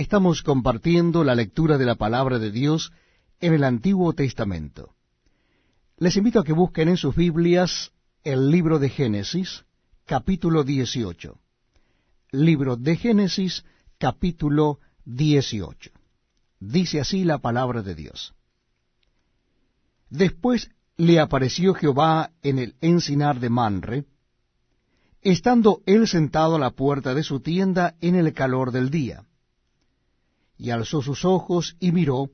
Estamos compartiendo la lectura de la palabra de Dios en el Antiguo Testamento. Les invito a que busquen en sus Biblias el libro de Génesis, capítulo 18. Libro de Génesis, capítulo 18. Dice así la palabra de Dios. Después le apareció Jehová en el encinar de Manre, estando él sentado a la puerta de su tienda en el calor del día. Y alzó sus ojos y miró,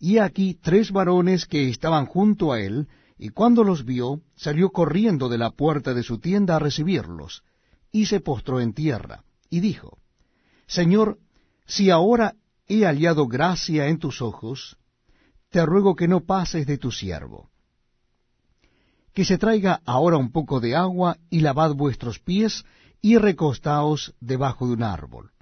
y aquí tres varones que estaban junto a él, y cuando los vio, salió corriendo de la puerta de su tienda a recibirlos, y se postró en tierra, y dijo, Señor, si ahora he hallado gracia en tus ojos, te ruego que no pases de tu siervo que se traiga ahora un poco de agua y lavad vuestros pies y recostaos debajo de un árbol.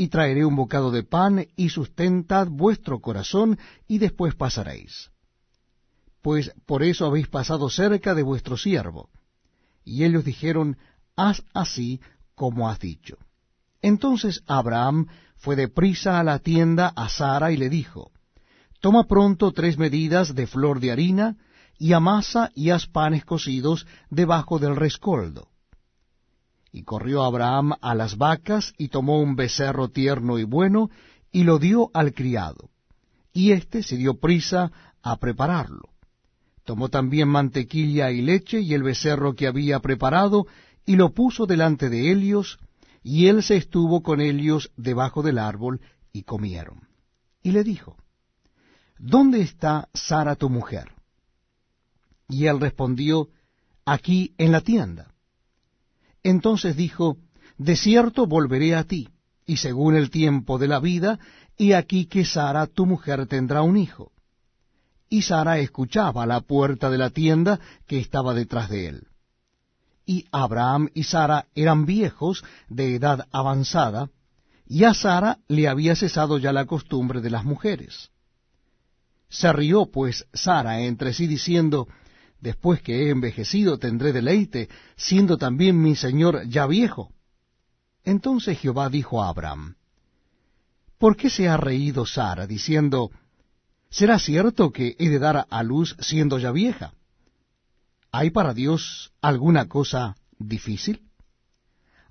Y traeré un bocado de pan y sustentad vuestro corazón y después pasaréis. Pues por eso habéis pasado cerca de vuestro siervo. Y ellos dijeron, haz así como has dicho. Entonces Abraham fue de prisa a la tienda a Sara y le dijo, Toma pronto tres medidas de flor de harina, y amasa y haz panes cocidos debajo del rescoldo. Y corrió Abraham a las vacas, y tomó un becerro tierno y bueno, y lo dio al criado. Y éste se dio prisa a prepararlo. Tomó también mantequilla y leche y el becerro que había preparado, y lo puso delante de ellos, y él se estuvo con ellos debajo del árbol, y comieron. Y le dijo, ¿Dónde está Sara tu mujer? Y él respondió, aquí en la tienda. Entonces dijo, de cierto volveré a ti, y según el tiempo de la vida, y aquí que Sara tu mujer tendrá un hijo. Y Sara escuchaba a la puerta de la tienda que estaba detrás de él. Y Abraham y Sara eran viejos, de edad avanzada, y a Sara le había cesado ya la costumbre de las mujeres. Se rió pues Sara entre sí diciendo, después que he envejecido tendré deleite, siendo también mi señor ya viejo. Entonces Jehová dijo a Abraham, ¿por qué se ha reído Sara, diciendo, ¿será cierto que he de dar a luz siendo ya vieja? ¿Hay para Dios alguna cosa difícil?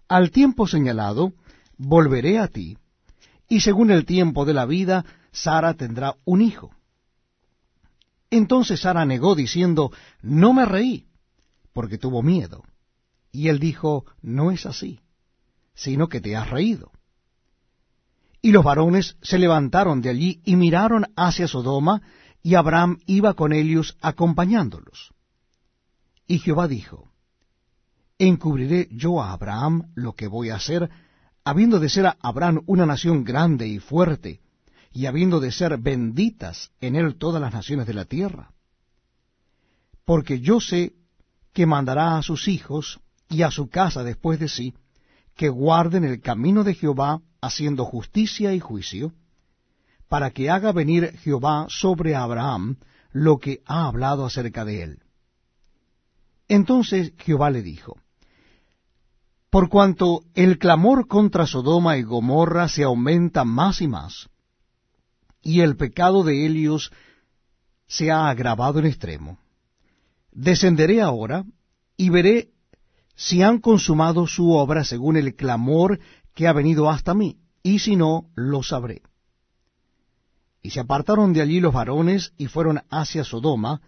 Al tiempo señalado, volveré a ti, y según el tiempo de la vida, Sara tendrá un hijo. Entonces Sara negó diciendo, no me reí, porque tuvo miedo. Y él dijo, no es así, sino que te has reído. Y los varones se levantaron de allí y miraron hacia Sodoma, y Abraham iba con ellos acompañándolos. Y Jehová dijo, ¿encubriré yo a Abraham lo que voy a hacer, habiendo de ser a Abraham una nación grande y fuerte, y habiendo de ser benditas en él todas las naciones de la tierra. Porque yo sé que mandará a sus hijos y a su casa después de sí, que guarden el camino de Jehová, haciendo justicia y juicio, para que haga venir Jehová sobre Abraham lo que ha hablado acerca de él. Entonces Jehová le dijo, Por cuanto el clamor contra Sodoma y Gomorra se aumenta más y más, y el pecado de ellos se ha agravado en extremo. Descenderé ahora y veré si han consumado su obra según el clamor que ha venido hasta mí, y si no, lo sabré. Y se apartaron de allí los varones y fueron hacia Sodoma,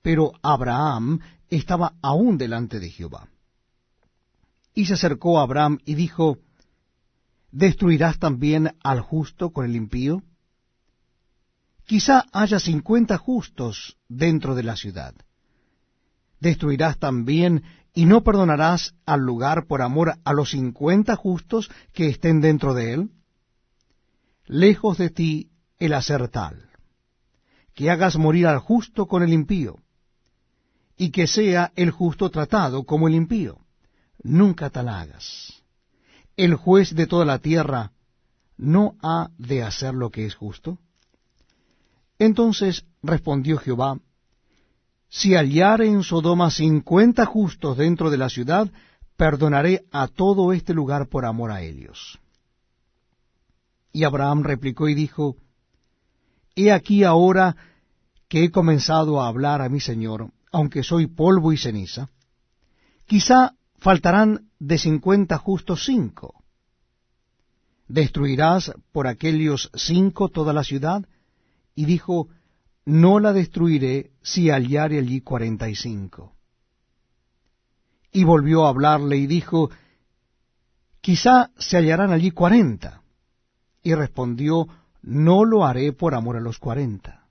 pero Abraham estaba aún delante de Jehová. Y se acercó a Abraham y dijo, ¿Destruirás también al justo con el impío? Quizá haya cincuenta justos dentro de la ciudad. Destruirás también y no perdonarás al lugar por amor a los cincuenta justos que estén dentro de él. Lejos de ti el hacer tal, que hagas morir al justo con el impío, y que sea el justo tratado como el impío. Nunca tal hagas. El juez de toda la tierra no ha de hacer lo que es justo. Entonces respondió Jehová, Si hallare en Sodoma cincuenta justos dentro de la ciudad, perdonaré a todo este lugar por amor a ellos. Y Abraham replicó y dijo, He aquí ahora que he comenzado a hablar a mi Señor, aunque soy polvo y ceniza, quizá faltarán de cincuenta justos cinco. ¿Destruirás por aquellos cinco toda la ciudad? Y dijo, No la destruiré si hallare allí cuarenta y cinco. Y volvió a hablarle y dijo, Quizá se hallarán allí cuarenta. Y respondió, No lo haré por amor a los cuarenta.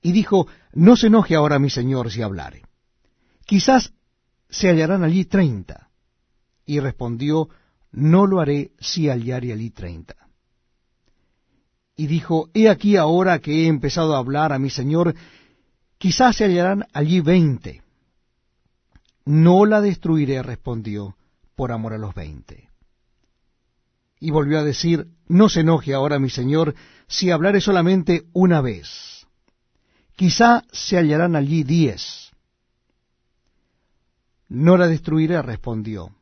Y dijo, No se enoje ahora mi señor si hablare. Quizás se hallarán allí treinta. Y respondió, No lo haré si hallare allí treinta. Y dijo, He aquí ahora que he empezado a hablar a mi señor, quizás se hallarán allí veinte. No la destruiré, respondió, por amor a los veinte. Y volvió a decir, No se enoje ahora mi señor si hablare solamente una vez. Quizá se hallarán allí diez. No la destruiré, respondió,